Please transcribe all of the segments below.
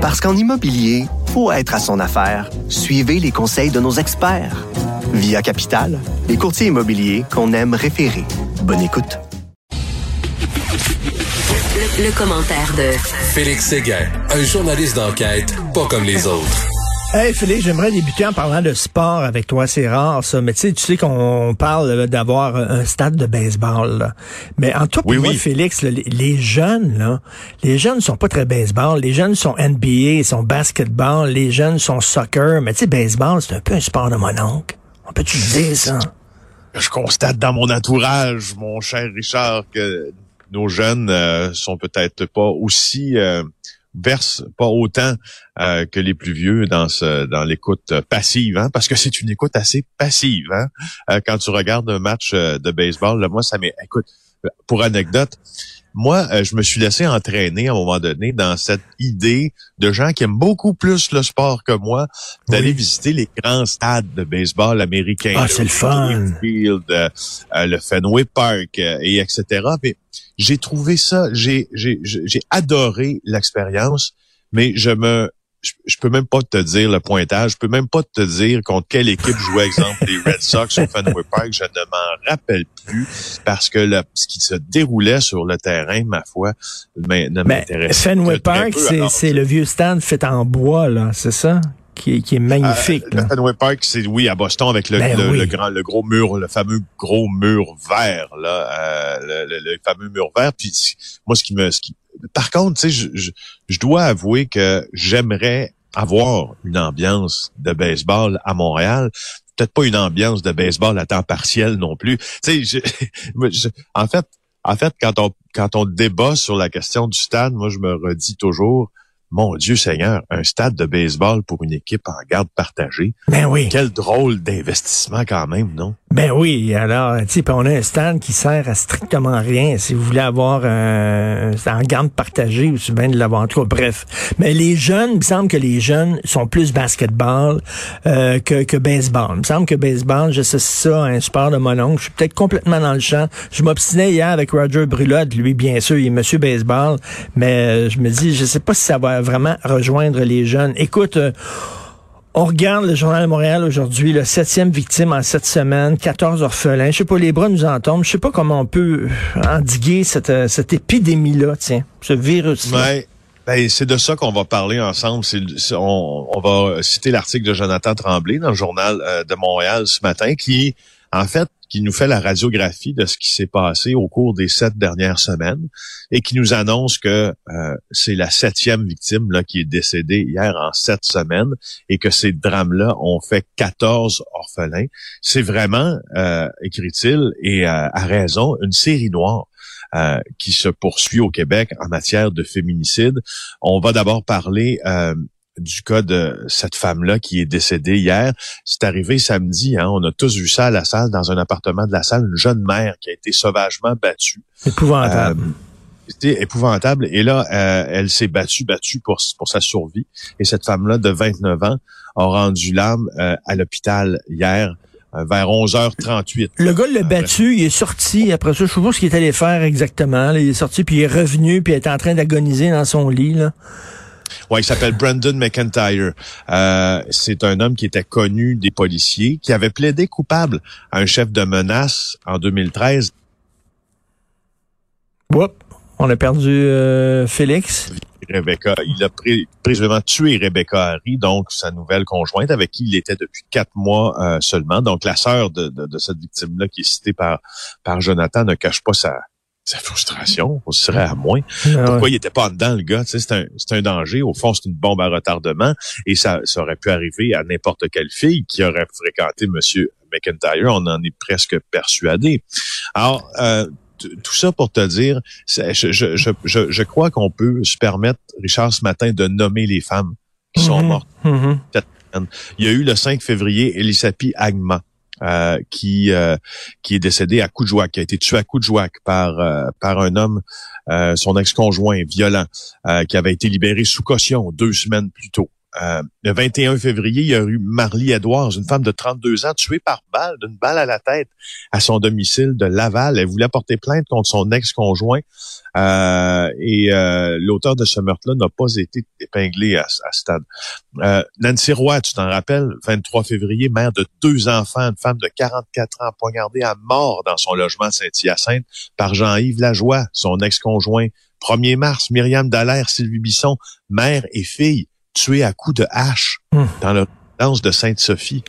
Parce qu'en immobilier, faut être à son affaire. Suivez les conseils de nos experts. Via Capital, les courtiers immobiliers qu'on aime référer. Bonne écoute. Le, commentaire de Félix Séguin, un journaliste d'enquête pas comme les autres. Hey Félix, j'aimerais débuter en parlant de sport avec toi. C'est rare ça, mais tu sais, tu sais qu'on parle d'avoir un stade de baseball. Là. Mais en tout cas, moi, Félix, les, jeunes, là, les jeunes sont pas très baseball. Les jeunes sont NBA, ils sont basketball. Les jeunes sont soccer. Mais tu sais, baseball, c'est un peu un sport de mon oncle. On peut-tu dire ça? Je constate dans mon entourage, mon cher Richard, que nos jeunes euh, sont peut-être pas aussi euh, versent pas autant euh, que les plus vieux dans ce dans l'écoute passive, hein, parce que c'est une écoute assez passive. Hein, quand tu regardes un match de baseball, là, moi ça m'est. Écoute, pour anecdote, moi, euh, je me suis laissé entraîner à un moment donné dans cette idée de gens qui aiment beaucoup plus le sport que moi d'aller visiter les grands stades de baseball américains. Ah, c'est le fun. Field, euh, euh, le Fenway Park et etc. Mais j'ai trouvé ça, j'ai adoré l'expérience, mais je me je, peux même pas te dire le pointage, je peux même pas te dire contre quelle équipe jouait, exemple, les Red Sox au Fenway Park, je ne m'en rappelle plus parce que le, ce qui se déroulait sur le terrain, ma foi, ne m'intéresse pas. Fenway Park, c'est le vieux stand fait en bois, là, c'est ça? Qui est, qui est, magnifique. Euh, le Fenway Park, c'est oui à Boston avec le, ben le, grand, le gros mur, le fameux gros mur vert là, euh, le, le, fameux mur vert. Puis moi, ce qui me, ce qui, par contre, tu sais, je, je, dois avouer que j'aimerais avoir une ambiance de baseball à Montréal. Peut-être pas une ambiance de baseball à temps partiel non plus. Tu sais, en fait, en fait, quand on quand on débat sur la question du stade, moi je me redis toujours, mon Dieu Seigneur, un stade de baseball pour une équipe en garde partagée. Ben oui. Quel drôle d'investissement quand même, non? Ben oui, alors, tu sais, on a un stade qui sert à strictement rien. Si vous voulez avoir un, en garde partagée, ou si bien de l'avoir. En tout cas, bref. Mais les jeunes, il me semble que les jeunes sont plus basketball euh, que, que baseball. Il me semble que baseball, je sais ça, un sport de mon oncle. Je suis peut-être complètement dans le champ. Je m'obstinais hier avec Roger Brulotte, lui, bien sûr, il est monsieur baseball. Mais euh, je me dis, je sais pas si ça va vraiment rejoindre les jeunes. Écoute, euh, on regarde le Journal de Montréal aujourd'hui, le septième victime en sept semaines, 14 orphelins. Je sais pas, les bras nous en tombent. Je sais pas comment on peut endiguer cette, euh, épidémie-là, tiens, ce virus Ouais. Ben, c'est de ça qu'on va parler ensemble. on, on, va citer l'article de Jonathan Tremblay dans le Journal euh, de Montréal ce matin qui, en fait, qui nous fait la radiographie de ce qui s'est passé au cours des sept dernières semaines et qui nous annonce que euh, c'est la septième victime là, qui est décédée hier en sept semaines et que ces drames-là ont fait 14 orphelins. C'est vraiment, euh, écrit-il, et euh, à raison, une série noire. Euh, qui se poursuit au Québec en matière de féminicide. On va d'abord parler euh, du cas de cette femme-là qui est décédée hier. C'est arrivé samedi, hein, on a tous vu ça à la salle, dans un appartement de la salle, une jeune mère qui a été sauvagement battue. Épouvantable. Euh, c'était épouvantable. Et là, euh, elle s'est battue, battue pour, pour sa survie. Et cette femme-là, de 29 ans, a rendu l'âme euh, à l'hôpital hier vers 11h38. Le gars l'a battu, il est sorti après ça. Je sais pas ce qu'il est allé faire exactement. Il est sorti, puis il est revenu, puis il est en train d'agoniser dans son lit. Là. Ouais, il s'appelle Brandon McIntyre. Euh, c'est un homme qui était connu des policiers, qui avait plaidé coupable à un chef de menace en 2013. Oups, on a perdu euh, Félix. Rebecca, il a précisément tué Rebecca Harry, donc sa nouvelle conjointe, avec qui il était depuis quatre mois euh, seulement. Donc la sœur de, de, de cette victime-là, qui est citée par, par Jonathan, ne cache pas sa, sa frustration, on serait à moins. Ah Pourquoi il était pas dedans, le gars? C'est un, un danger. Au fond, c'est une bombe à retardement. Et ça, ça aurait pu arriver à n'importe quelle fille qui aurait fréquenté Monsieur McIntyre. On en est presque persuadé. Alors, euh, tout ça pour te dire, je, je, je, je crois qu'on peut se permettre, Richard, ce matin, de nommer les femmes qui sont mm-hmm. mortes. Mm-hmm. Il y a eu le 5 février Elisapi Agma. Euh, qui euh, qui est décédé à Coudjouac, qui a été tué à Coudjouac par euh, par un homme, son ex-conjoint violent, qui avait été libéré sous caution deux semaines plus tôt. Euh, le 21 février, il y a eu Marlie Edwards, une femme de 32 ans, tuée par balle, d'une balle à la tête, à son domicile de Laval. Elle voulait porter plainte contre son ex-conjoint. Euh, et euh, l'auteur de ce meurtre-là n'a pas été épinglé à, à ce stade. Nancy Roy, tu t'en rappelles, 23 février, mère de deux enfants, une femme de 44 ans poignardée à mort dans son logement Saint-Hyacinthe par Jean-Yves Lajoie, son ex-conjoint. 1er mars, Myriam Dallaire, Sylvie Bisson, mère et fille, tuées à coups de hache Hum. dans le résidence de Sainte-Sophie.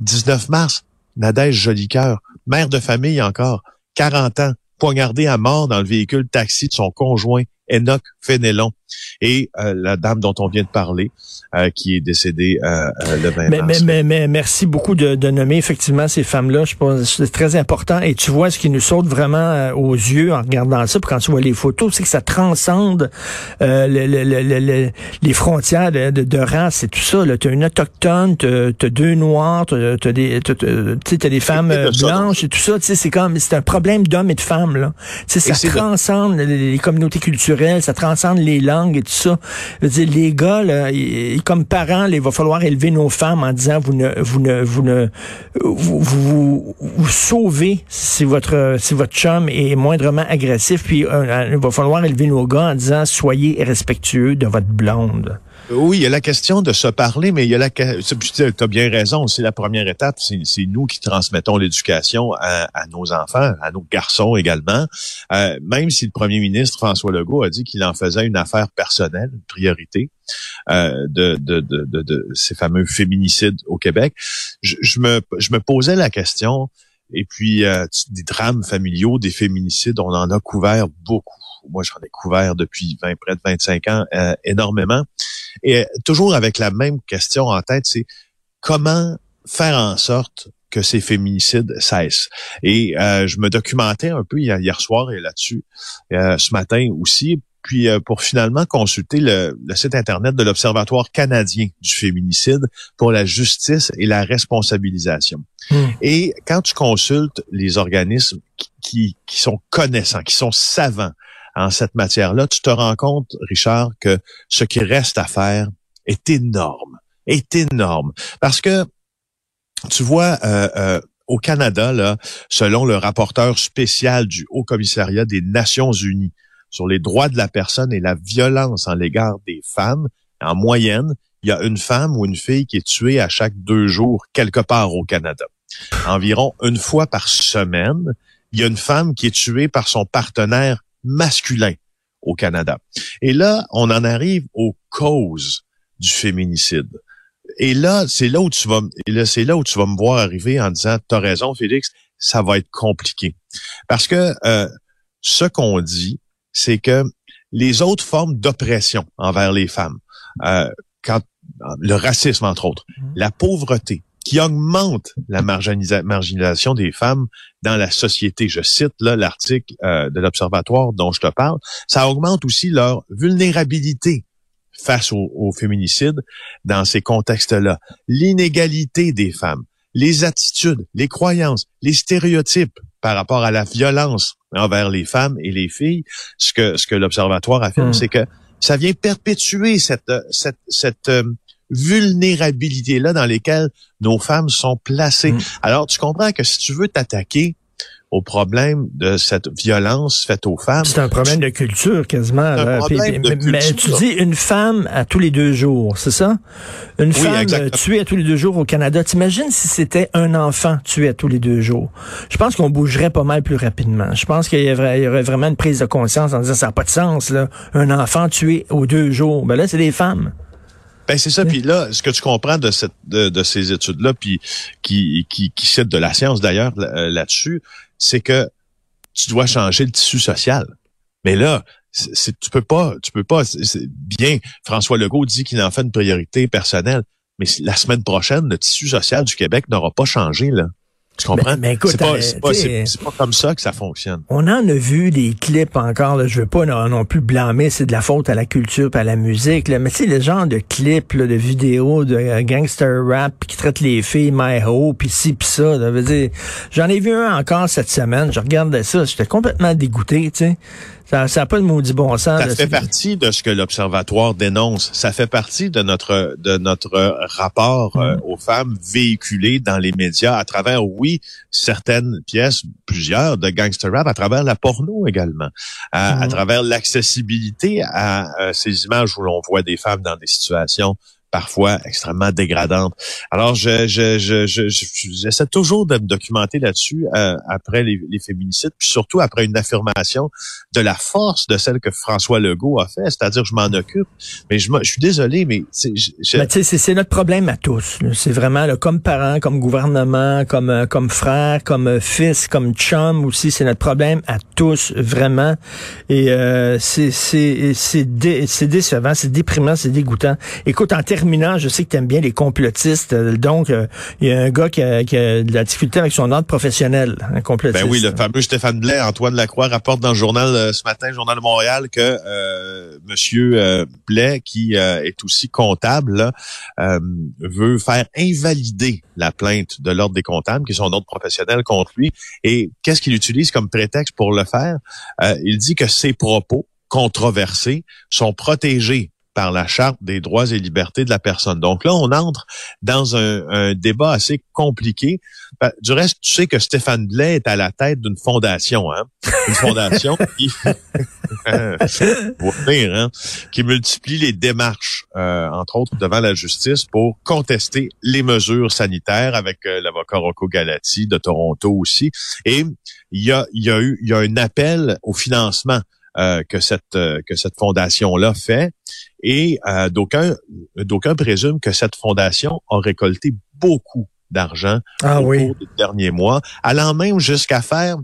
19 mars, Nadège Jolicoeur, mère de famille encore, 40 ans, poignardée à mort dans le véhicule taxi de son conjoint Enoch Fénélon. Et euh, la dame dont on vient de parler, euh, qui est décédée euh, euh, le 20 Mais, mars. mais, mais, mais merci beaucoup de, de nommer effectivement ces femmes-là. Je pense que c'est très important. Et tu vois, ce qui nous saute vraiment euh, aux yeux en regardant ça, puis quand tu vois les photos, c'est que ça transcende euh, le- le- le- le- le- les frontières de, de, de race et tout ça. Tu as une autochtone, tu as deux noirs, tu as, des, sais, t'as des femmes blanches et tout ça. C'est comme c'est un problème d'hommes et de femmes. Là. Tu sais, Et Ça transcende les, les communautés culturelles, ça transcende les langues et tout ça. Les gars, comme parents, il va falloir élever nos femmes en disant vous ne sauvez si votre si votre chum est moindrement agressif, puis il va falloir élever nos gars en disant soyez respectueux de votre blonde. Oui, il y a la question de se parler, mais il y a la tu as bien raison, c'est la première étape, c'est nous qui transmettons l'éducation à, à nos enfants, à nos garçons également. Euh, même si le premier ministre François Legault a dit qu'il en faisait une affaire personnelle, une priorité euh, de, de, de, de, ces fameux féminicides au Québec, je, me, je me posais la question, et puis euh, des drames familiaux, des féminicides, on en a couvert beaucoup. Moi, j'en ai couvert depuis 20, près de 25 ans, euh, énormément. Et euh, toujours avec la même question en tête, c'est comment faire en sorte que ces féminicides cessent? Et euh, je me documentais un peu hier, hier soir et là-dessus, euh, ce matin aussi, puis euh, pour finalement consulter le, le site Internet de l'Observatoire canadien du féminicide pour la justice et la responsabilisation. Hmm. Et quand tu consultes les organismes qui, qui, qui sont connaissants, qui sont savants en cette matière-là, tu te rends compte, Richard, que ce qui reste à faire est énorme, est énorme. Parce que, tu vois, euh, euh, au Canada, selon le rapporteur spécial du Haut Commissariat des Nations Unies sur les droits de la personne et la violence en l'égard des femmes, en moyenne, il y a une femme ou une fille qui est tuée à chaque deux jours quelque part au Canada. Environ une fois par semaine, il y a une femme qui est tuée par son partenaire masculin au Canada. Et là, on en arrive aux causes du féminicide. Et là, c'est là où tu vas, et là, c'est là où tu vas me voir arriver en disant, t'as raison, Félix, ça va être compliqué. Parce que euh, ce qu'on dit, c'est que les autres formes d'oppression envers les femmes, euh, quand le racisme entre autres, la pauvreté, qui augmente la marginalisa- marginalisation des femmes dans la société. Je cite là l'article euh, de l'Observatoire dont je te parle. Ça augmente aussi leur vulnérabilité face au, au féminicide dans ces contextes-là. L'inégalité des femmes, les attitudes, les croyances, les stéréotypes par rapport à la violence envers les femmes et les filles, ce que, ce que l'Observatoire affirme, Hmm. c'est que ça vient perpétuer cette, euh, cette, cette euh, vulnérabilité-là dans lesquelles nos femmes sont placées. Mm. Alors, tu comprends que si tu veux t'attaquer au problème de cette violence faite aux femmes, C'est un problème de culture quasiment. un de mais, tu dis une femme à tous les deux jours, c'est ça? Une femme euh, exactement. tuée à tous les deux jours au Canada. T'imagines si c'était un enfant tué à tous les deux jours? Je pense qu'on bougerait pas mal plus rapidement. Je pense qu'il y, aurait- il y aurait vraiment une prise de conscience en disant ça n'a pas de sens, là. Un enfant tué aux deux jours. Ben là, c'est des femmes. Ben c'est ça. Puis là, ce que tu comprends de cette de, de ces études-là, puis qui qui qui citent de la science d'ailleurs euh, là-dessus, c'est que tu dois changer le tissu social. Mais là, c'est, tu peux pas, tu peux pas. c'est bien, François Legault dit qu'il en fait une priorité personnelle, mais la semaine prochaine, le tissu social du Québec n'aura pas changé là. Tu comprends? Mais- mais écoute, c'est pas, euh, c'est pas, pas comme ça que ça fonctionne. On en a vu des clips encore, là, je veux pas non, non plus blâmer, c'est de la faute à la culture, à la musique, là, mais tu sais, le genre de clips, là, de vidéos de euh, gangster rap qui traitent les filles my ho, puis ci, puis ça, là, veut dire, j'en ai vu un encore cette semaine, je regardais ça, j'étais complètement dégoûté, tu sais. Ça n'a pas de maudit bon sens. Ça là, fait partie de ce que l'Observatoire dénonce. Ça fait partie de notre de notre rapport euh, Mm. aux femmes véhiculées dans les médias à travers, oui, certaines pièces, plusieurs de gangster rap, à travers la porno également, à, à Mm. travers l'accessibilité à, ces images où l'on voit des femmes dans des situations parfois extrêmement dégradantes. Alors, je, je, je, je, je- j'essaie toujours de me documenter là-dessus euh, après les, les féminicides, puis surtout après une affirmation de la force de celle que François Legault a fait, c'est-à-dire je m'en occupe. Mais je, je suis désolé, mais c'est- c'est notre problème à tous. C'est vraiment là, comme parents, comme gouvernement, comme euh, comme frère, comme euh, fils, comme chum aussi. C'est notre problème à tous vraiment. Et euh, c'est c'est c'est décevant, c'est déprimant, c'est dégoûtant. Écoute, en je sais que tu aimes bien les complotistes. euh, donc, euh, il y a un gars qui a, de la difficulté avec son ordre professionnel, un complotiste. Ben oui, le fameux Stéphane Blais, Antoine Lacroix rapporte dans le journal euh, ce matin, Journal de Montréal, que euh, Monsieur Blais, qui est aussi comptable, veut faire invalider la plainte de l'ordre des comptables, qui est son ordre professionnel contre lui. Et qu'est-ce qu'il utilise comme prétexte pour le faire? Il dit que ses propos controversés sont protégés par la charte des droits et libertés de la personne. Donc là, on entre dans un, un débat assez compliqué. Ben, Du reste, tu sais que Stéphane Blais est à la tête d'une fondation, hein? Une fondation qui, dire, hein, qui multiplie les démarches, euh, entre autres devant la justice, pour contester les mesures sanitaires avec euh, l'avocat Rocco Galati de Toronto aussi. Et il y a, il y a eu il y a un appel au financement euh, que cette euh, que cette fondation là fait et euh, d'aucuns d'aucuns présument que cette fondation a récolté beaucoup d'argent Ah au oui. cours des derniers mois, allant même jusqu'à faire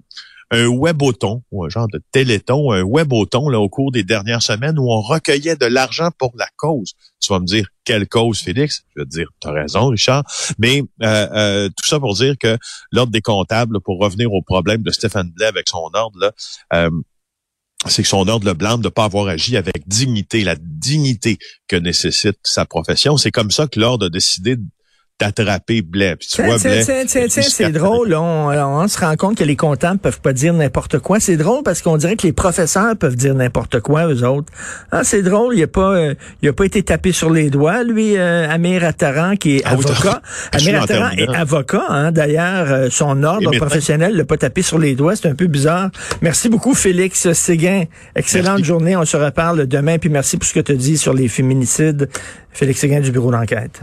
un weboton, ou un genre de téléthon, un weboton là, au cours des dernières semaines où on recueillait de l'argent pour la cause. Tu vas me dire, quelle cause, Félix? Je vais te dire, tu as raison, Richard. Mais euh, euh, tout ça pour dire que l'Ordre des comptables, pour revenir au problème de Stéphane Blais avec son ordre, là, euh, c'est que son ordre le blâme de ne pas avoir agi avec dignité, la dignité que nécessite sa profession. C'est comme ça que l'ordre a décidé d'attraper Blais. Puis tu vois, Tiens, Blais, tiens, tiens, tiens, jusqu'à- c'est drôle. On, on se rend compte que les comptables peuvent pas dire n'importe quoi. C'est drôle parce qu'on dirait que les professeurs peuvent dire n'importe quoi, eux autres. Ah, c'est drôle. Il a pas, euh, il a pas été tapé sur les doigts, lui, euh, Amir Attaran, qui est Ah avocat. Amir Attaran est avocat. Hein, D'ailleurs, euh, son ordre professionnel l'a pas tapé sur les doigts. C'est un peu bizarre. Merci beaucoup, Félix Séguin. Excellente Merci. journée. On se reparle demain. Puis merci pour ce que tu dit sur les féminicides. Félix Séguin du bureau d'enquête.